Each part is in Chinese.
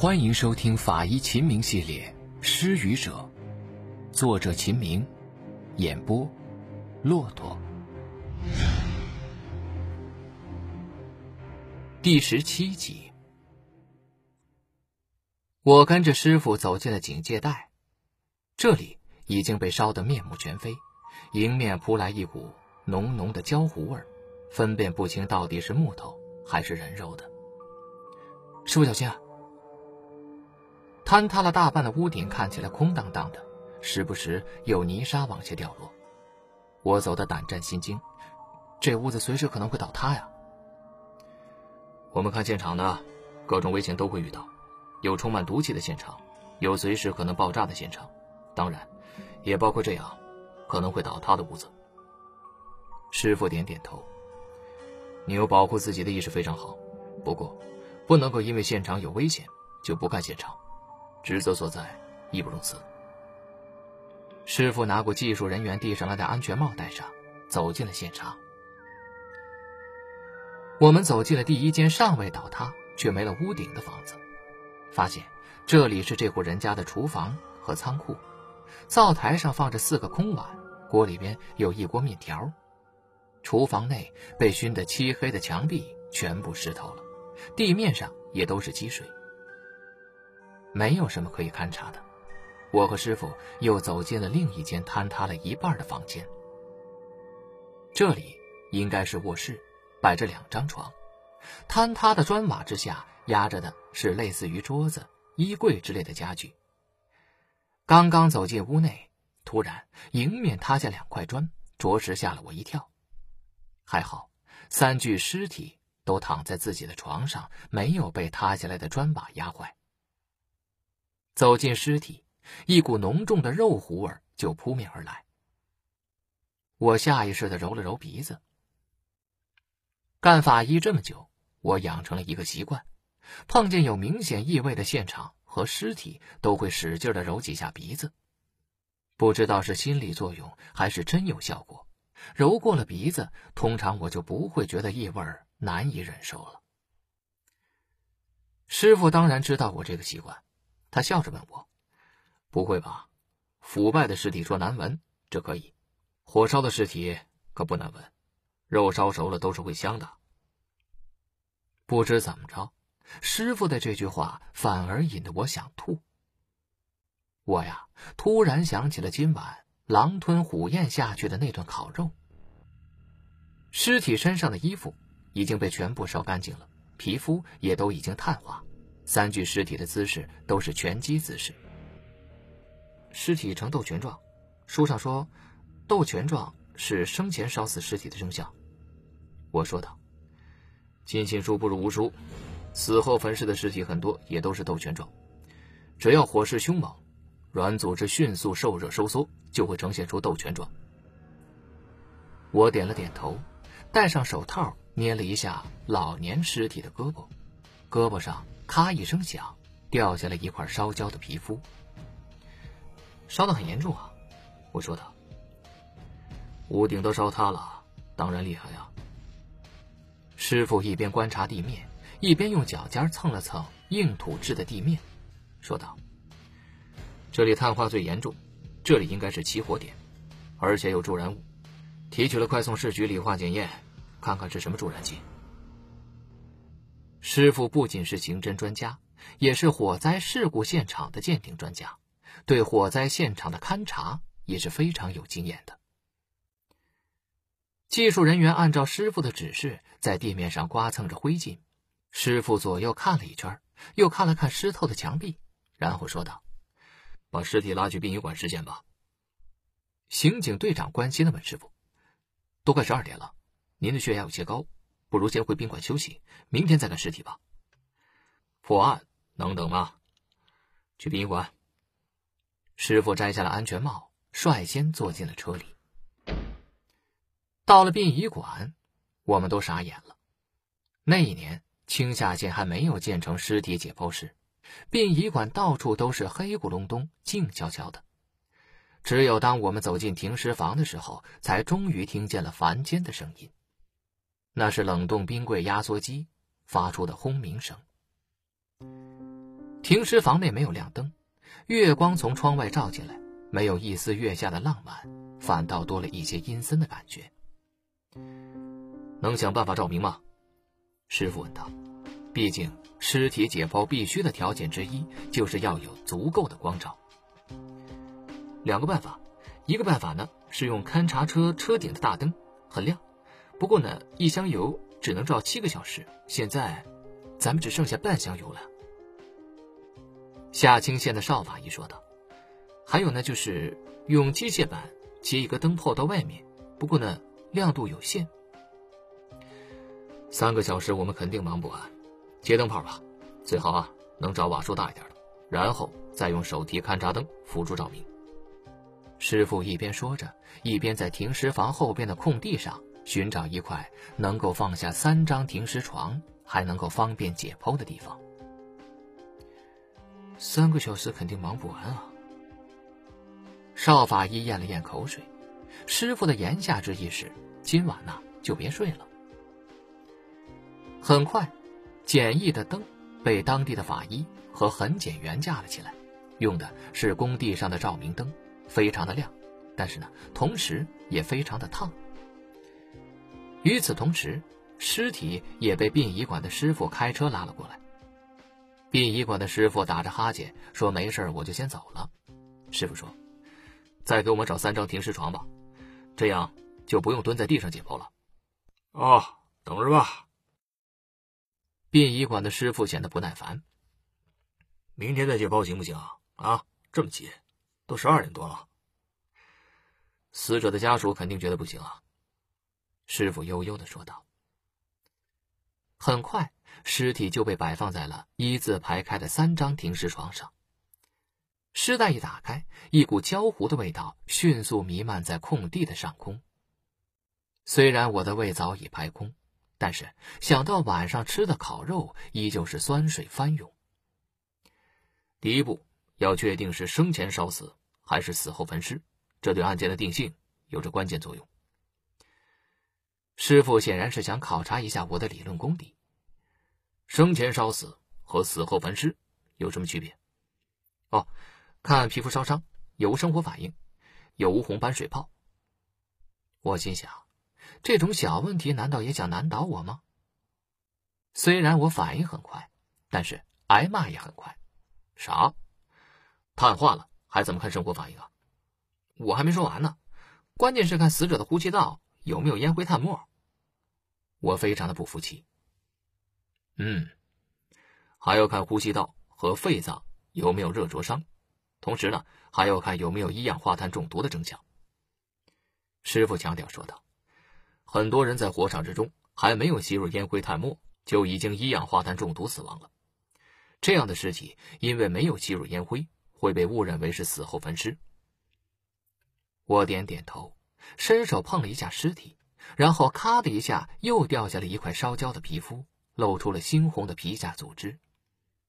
欢迎收听法医秦明系列《失语者》，作者秦明，演播骆驼。第十七集，我跟着师傅走进了警戒带，这里已经被烧得面目全非，迎面扑来一股浓浓的焦糊味，分辨不清到底是木头还是人肉的。师傅小心啊！坍塌了大半的屋顶看起来空荡荡的，时不时有泥沙往下掉落。我走得胆战心惊，这屋子随时可能会倒塌呀！我们看现场呢，各种危险都会遇到，有充满毒气的现场，有随时可能爆炸的现场，当然，也包括这样可能会倒塌的屋子。师傅点点头，你有保护自己的意识非常好，不过，不能够因为现场有危险就不看现场。职责所在，义不容辞。师傅拿过技术人员递上来的安全帽戴上，走进了现场。我们走进了第一间尚未倒塌却没了屋顶的房子，发现这里是这户人家的厨房和仓库。灶台上放着四个空碗，锅里边有一锅面条。厨房内被熏得漆黑的墙壁全部湿透了，地面上也都是积水。没有什么可以勘察的，我和师傅又走进了另一间坍塌了一半的房间。这里应该是卧室，摆着两张床，坍塌的砖瓦之下压着的是类似于桌子、衣柜之类的家具。刚刚走进屋内，突然迎面塌下两块砖，着实吓了我一跳。还好，三具尸体都躺在自己的床上，没有被塌下来的砖瓦压坏。走进尸体，一股浓重的肉糊味就扑面而来。我下意识的揉了揉鼻子。干法医这么久，我养成了一个习惯：碰见有明显异味的现场和尸体，都会使劲的揉几下鼻子。不知道是心理作用还是真有效果，揉过了鼻子，通常我就不会觉得异味难以忍受了。师傅当然知道我这个习惯。他笑着问我：“不会吧？腐败的尸体说难闻，这可以；火烧的尸体可不难闻，肉烧熟了都是会香的。”不知怎么着，师傅的这句话反而引得我想吐。我呀，突然想起了今晚狼吞虎咽下去的那顿烤肉。尸体身上的衣服已经被全部烧干净了，皮肤也都已经碳化。三具尸体的姿势都是拳击姿势，尸体呈斗拳状。书上说，斗拳状是生前烧死尸体的征象。我说道：“尽信书不如无书，死后焚尸的尸体很多也都是斗拳状。只要火势凶猛，软组织迅速受热收缩，就会呈现出斗拳状。”我点了点头，戴上手套，捏了一下老年尸体的胳膊，胳膊上。咔一声响，掉下来一块烧焦的皮肤。烧得很严重啊，我说道。屋顶都烧塌了，当然厉害啊。师傅一边观察地面，一边用脚尖蹭了蹭硬土质的地面，说道：“这里碳化最严重，这里应该是起火点，而且有助燃物。提取了，快送市局理化检验，看看是什么助燃剂。”师傅不仅是刑侦专家，也是火灾事故现场的鉴定专家，对火灾现场的勘查也是非常有经验的。技术人员按照师傅的指示，在地面上刮蹭着灰烬。师傅左右看了一圈，又看了看湿透的墙壁，然后说道：“把尸体拉去殡仪馆尸检吧。”刑警队长关心的问师傅：“都快十二点了，您的血压有些高。”不如先回宾馆休息，明天再看尸体吧。破案能等吗？去殡仪馆。师傅摘下了安全帽，率先坐进了车里。到了殡仪馆，我们都傻眼了。那一年青下县还没有建成尸体解剖室，殡仪馆到处都是黑咕隆咚、静悄悄的。只有当我们走进停尸房的时候，才终于听见了凡间的声音。那是冷冻冰柜压缩机发出的轰鸣声。停尸房内没有亮灯，月光从窗外照进来，没有一丝月下的浪漫，反倒多了一些阴森的感觉。能想办法照明吗？师傅问道。毕竟，尸体解剖必须的条件之一，就是要有足够的光照。两个办法，一个办法呢是用勘察车车顶的大灯，很亮，不过呢一箱油只能照七个小时。现在，咱们只剩下半箱油了。夏清县的邵法医说道。还有呢，就是用机械板接一个灯泡到外面，不过呢亮度有限。三个小时我们肯定忙不完。接灯泡吧，最好啊能找瓦数大一点的，然后再用手提勘察灯辅助照明。师傅一边说着，一边在停尸房后边的空地上寻找一块能够放下三张停尸床，还能够方便解剖的地方。三个小时肯定忙不完啊！邵法医咽了咽口水，师傅的言下之意是：今晚呢就别睡了。很快。简易的灯被当地的法医和痕检员架了起来，用的是工地上的照明灯，非常的亮，但是呢，同时也非常的烫。与此同时，尸体也被殡仪馆的师傅开车拉了过来。殡仪馆的师傅打着哈欠说：“没事，我就先走了。”师傅说：“再给我们找三张停尸床吧，这样就不用蹲在地上解剖了。”哦，等着吧。殡仪馆的师傅显得不耐烦：“明天再解剖行不行啊？啊，这么急，都十二点多了。”死者的家属肯定觉得不行啊。”师傅悠悠的说道。很快，尸体就被摆放在了一字排开的三张停尸床上。尸袋一打开，一股焦糊的味道迅速弥漫在空地的上空。虽然我的胃早已排空。但是想到晚上吃的烤肉，依旧是酸水翻涌。第一步要确定是生前烧死还是死后焚尸，这对案件的定性有着关键作用。师傅显然是想考察一下我的理论功底。生前烧死和死后焚尸有什么区别？哦，看皮肤烧伤有无生活反应，有无红斑水泡。我心想。这种小问题难道也想难倒我吗？虽然我反应很快，但是挨骂也很快。啥？碳化了还怎么看生活反应啊？我还没说完呢，关键是看死者的呼吸道有没有烟灰炭末。我非常的不服气。嗯，还要看呼吸道和肺脏有没有热灼伤，同时呢，还要看有没有一氧化碳中毒的征象。师傅强调说道。很多人在火场之中还没有吸入烟灰炭末，就已经一氧化碳中毒死亡了。这样的尸体因为没有吸入烟灰，会被误认为是死后焚尸。我点点头，伸手碰了一下尸体，然后咔的一下又掉下了一块烧焦的皮肤，露出了猩红的皮下组织，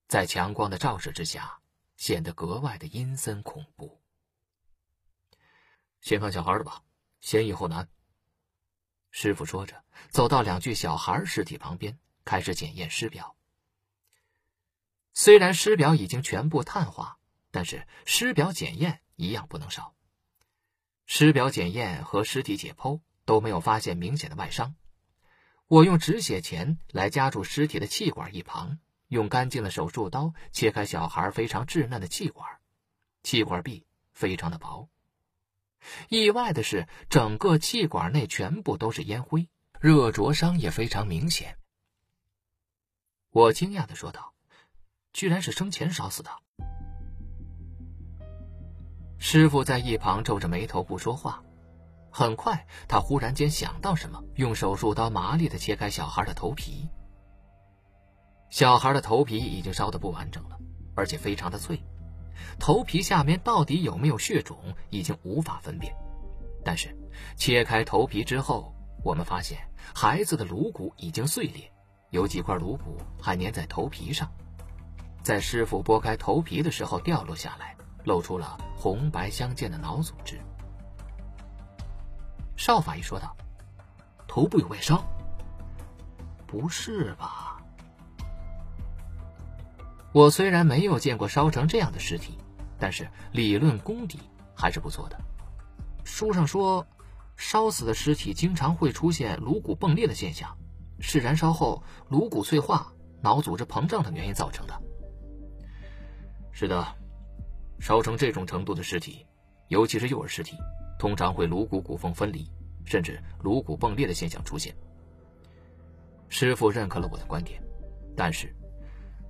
在强光的照射之下，显得格外的阴森恐怖。先看小孩的吧，先易后难。师傅说着，走到两具小孩尸体旁边，开始检验尸表。虽然尸表已经全部碳化，但是尸表检验一样不能少。尸表检验和尸体解剖都没有发现明显的外伤。我用止血钳来夹住尸体的气管一旁，用干净的手术刀切开小孩非常稚嫩的气管，气管壁非常的薄。意外的是，整个气管内全部都是烟灰，热灼伤也非常明显。我惊讶的说道：“居然是生前烧死的。”师傅在一旁皱着眉头不说话。很快，他忽然间想到什么，用手术刀麻利的切开小孩的头皮。小孩的头皮已经烧得不完整了，而且非常的脆。头皮下面到底有没有血肿，已经无法分辨。但是切开头皮之后，我们发现孩子的颅骨已经碎裂，有几块颅骨还粘在头皮上，在师傅剥开头皮的时候掉落下来，露出了红白相间的脑组织。邵法医说道：“头部有外伤？不是吧？”我虽然没有见过烧成这样的尸体，但是理论功底还是不错的。书上说，烧死的尸体经常会出现颅骨迸裂的现象，是燃烧后颅骨脆化、脑组织膨胀等原因造成的。是的，烧成这种程度的尸体，尤其是幼儿尸体，通常会颅骨骨缝分离，甚至颅骨迸裂的现象出现。师傅认可了我的观点，但是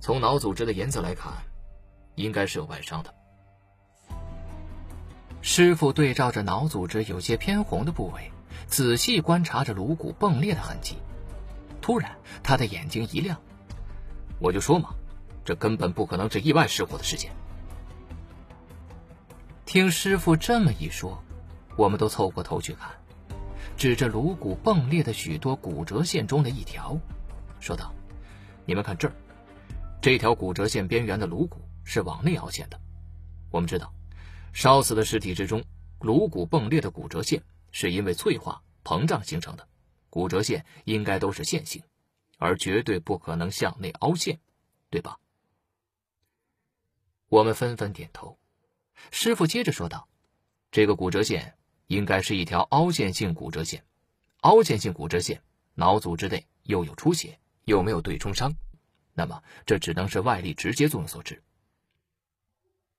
从脑组织的颜色来看，应该是有外伤的。师傅对照着脑组织有些偏红的部位，仔细观察着颅骨迸裂的痕迹。突然，他的眼睛一亮：“我就说嘛，这根本不可能是意外失火的事件。”听师傅这么一说，我们都凑过头去看。指着颅骨迸裂的许多骨折线中的一条，说道：“你们看这儿，这条骨折线边缘的颅骨是往内凹陷的。我们知道，烧死的尸体之中，颅骨迸裂的骨折线是因为脆化膨胀形成的，骨折线应该都是线性，而绝对不可能向内凹陷，对吧？”我们纷纷点头。师傅接着说道：“这个骨折线。”应该是一条凹陷性骨折线，凹陷性骨折线，脑组织内又有出血，又没有对冲伤，那么这只能是外力直接作用所致。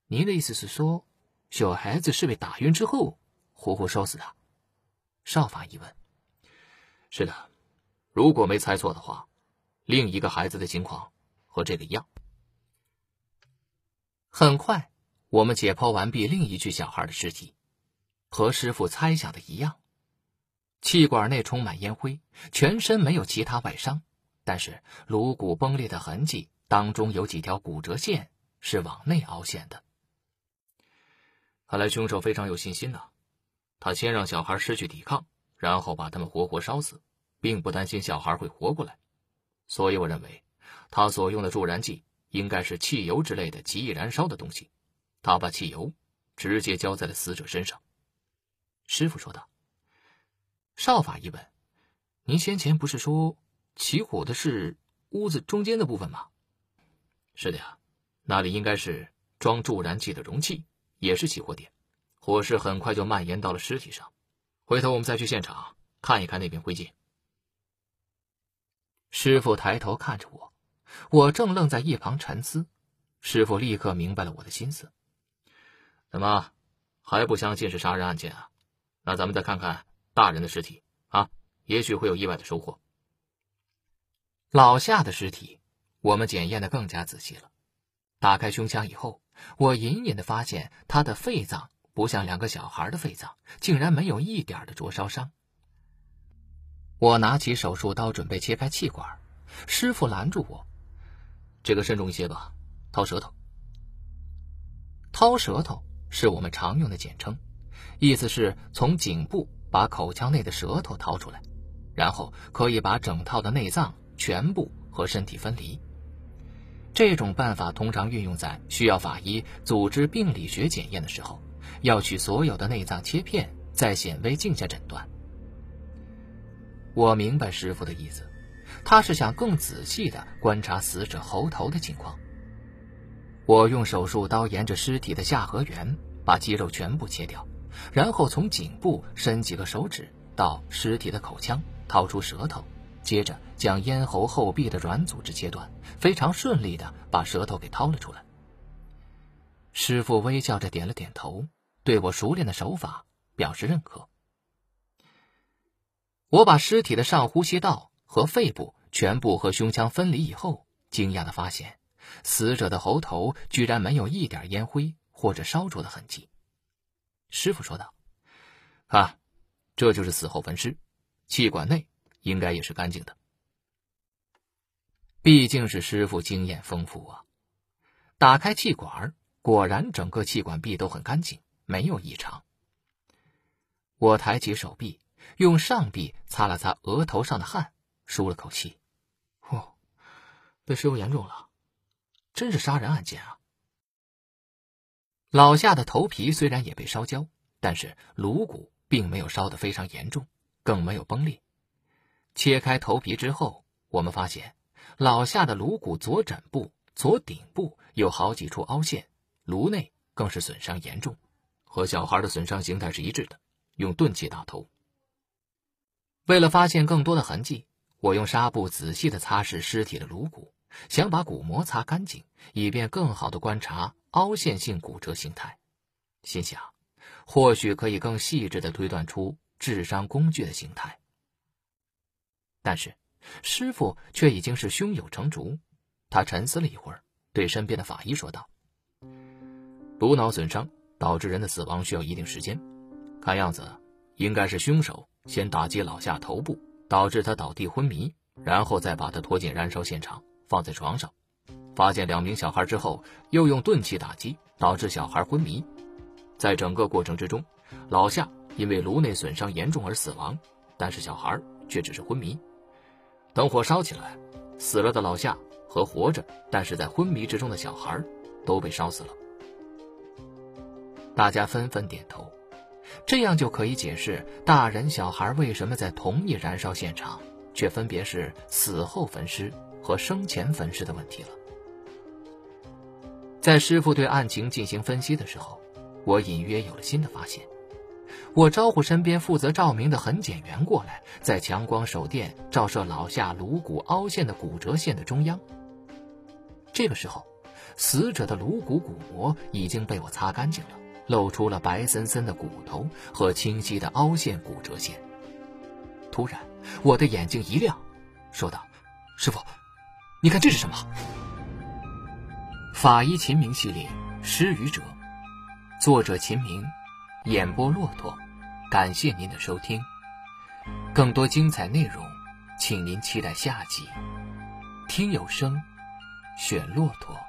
您的意思是说，小孩子是被打晕之后活活烧死的？少法一问。是的，如果没猜错的话，另一个孩子的情况和这个一样。很快，我们解剖完毕另一具小孩的尸体。和师傅猜想的一样，气管内充满烟灰，全身没有其他外伤，但是颅骨崩裂的痕迹当中有几条骨折线是往内凹陷的。看来凶手非常有信心呐，他先让小孩失去抵抗，然后把他们活活烧死，并不担心小孩会活过来，所以我认为他所用的助燃剂应该是汽油之类的极易燃烧的东西，他把汽油直接浇在了死者身上。师傅说道：“少法一问，您先前不是说起火的是屋子中间的部分吗？”“是的呀，那里应该是装助燃剂的容器，也是起火点。火势很快就蔓延到了尸体上。回头我们再去现场看一看那片灰烬。”师傅抬头看着我，我正愣在一旁沉思。师傅立刻明白了我的心思：“怎么还不相信是杀人案件啊？”那咱们再看看大人的尸体啊，也许会有意外的收获。老夏的尸体，我们检验的更加仔细了。打开胸腔以后，我隐隐的发现他的肺脏不像两个小孩的肺脏，竟然没有一点的灼烧伤。我拿起手术刀准备切开气管，师傅拦住我：“这个慎重一些吧，掏舌头。”掏舌头是我们常用的简称。意思是从颈部把口腔内的舌头掏出来，然后可以把整套的内脏全部和身体分离。这种办法通常运用在需要法医组织病理学检验的时候，要取所有的内脏切片，在显微镜下诊断。我明白师傅的意思，他是想更仔细地观察死者喉头的情况。我用手术刀沿着尸体的下颌缘，把肌肉全部切掉。然后从颈部伸几个手指到尸体的口腔，掏出舌头，接着将咽喉后壁的软组织切断，非常顺利的把舌头给掏了出来。师傅微笑着点了点头，对我熟练的手法表示认可。我把尸体的上呼吸道和肺部全部和胸腔分离以后，惊讶的发现，死者的喉头居然没有一点烟灰或者烧灼的痕迹。师傅说道：“啊，这就是死后焚尸，气管内应该也是干净的。毕竟是师傅经验丰富啊！打开气管，果然整个气管壁都很干净，没有异常。我抬起手臂，用上臂擦了擦额头上的汗，舒了口气。哦，被师傅言中了，真是杀人案件啊！”老夏的头皮虽然也被烧焦，但是颅骨并没有烧得非常严重，更没有崩裂。切开头皮之后，我们发现老夏的颅骨左枕部左顶部有好几处凹陷，颅内更是损伤严重，和小孩的损伤形态是一致的。用钝器打头。为了发现更多的痕迹，我用纱布仔细地擦拭尸体的颅骨，想把骨膜擦干净，以便更好的观察凹陷性骨折形态。心想，或许可以更细致地推断出致伤工具的形态。但是，师傅却已经是胸有成竹。他沉思了一会儿，对身边的法医说道：“颅脑损伤导致人的死亡需要一定时间，看样子应该是凶手先打击老夏头部，导致他倒地昏迷，然后再把他拖进燃烧现场，放在床上，发现两名小孩之后，又用钝器打击，导致小孩昏迷。在整个过程之中，老夏因为颅内损伤严重而死亡，但是小孩却只是昏迷。等火烧起来，死了的老夏。”和活着但是在昏迷之中的小孩都被烧死了。大家纷纷点头，这样就可以解释大人小孩为什么在同一燃烧现场，却分别是死后焚尸和生前焚尸的问题了。在师傅对案情进行分析的时候，我隐约有了新的发现。我招呼身边负责照明的痕检员过来，在强光手电照射老夏颅骨凹陷的骨折线的中央。这个时候，死者的颅骨骨膜已经被我擦干净了，露出了白森森的骨头和清晰的凹陷骨折线。突然，我的眼睛一亮，说道：“师傅，你看这是什么？”法医秦明系列《失语者》，作者秦明，演播骆驼。感谢您的收听，更多精彩内容，请您期待下集。听有声。选骆驼。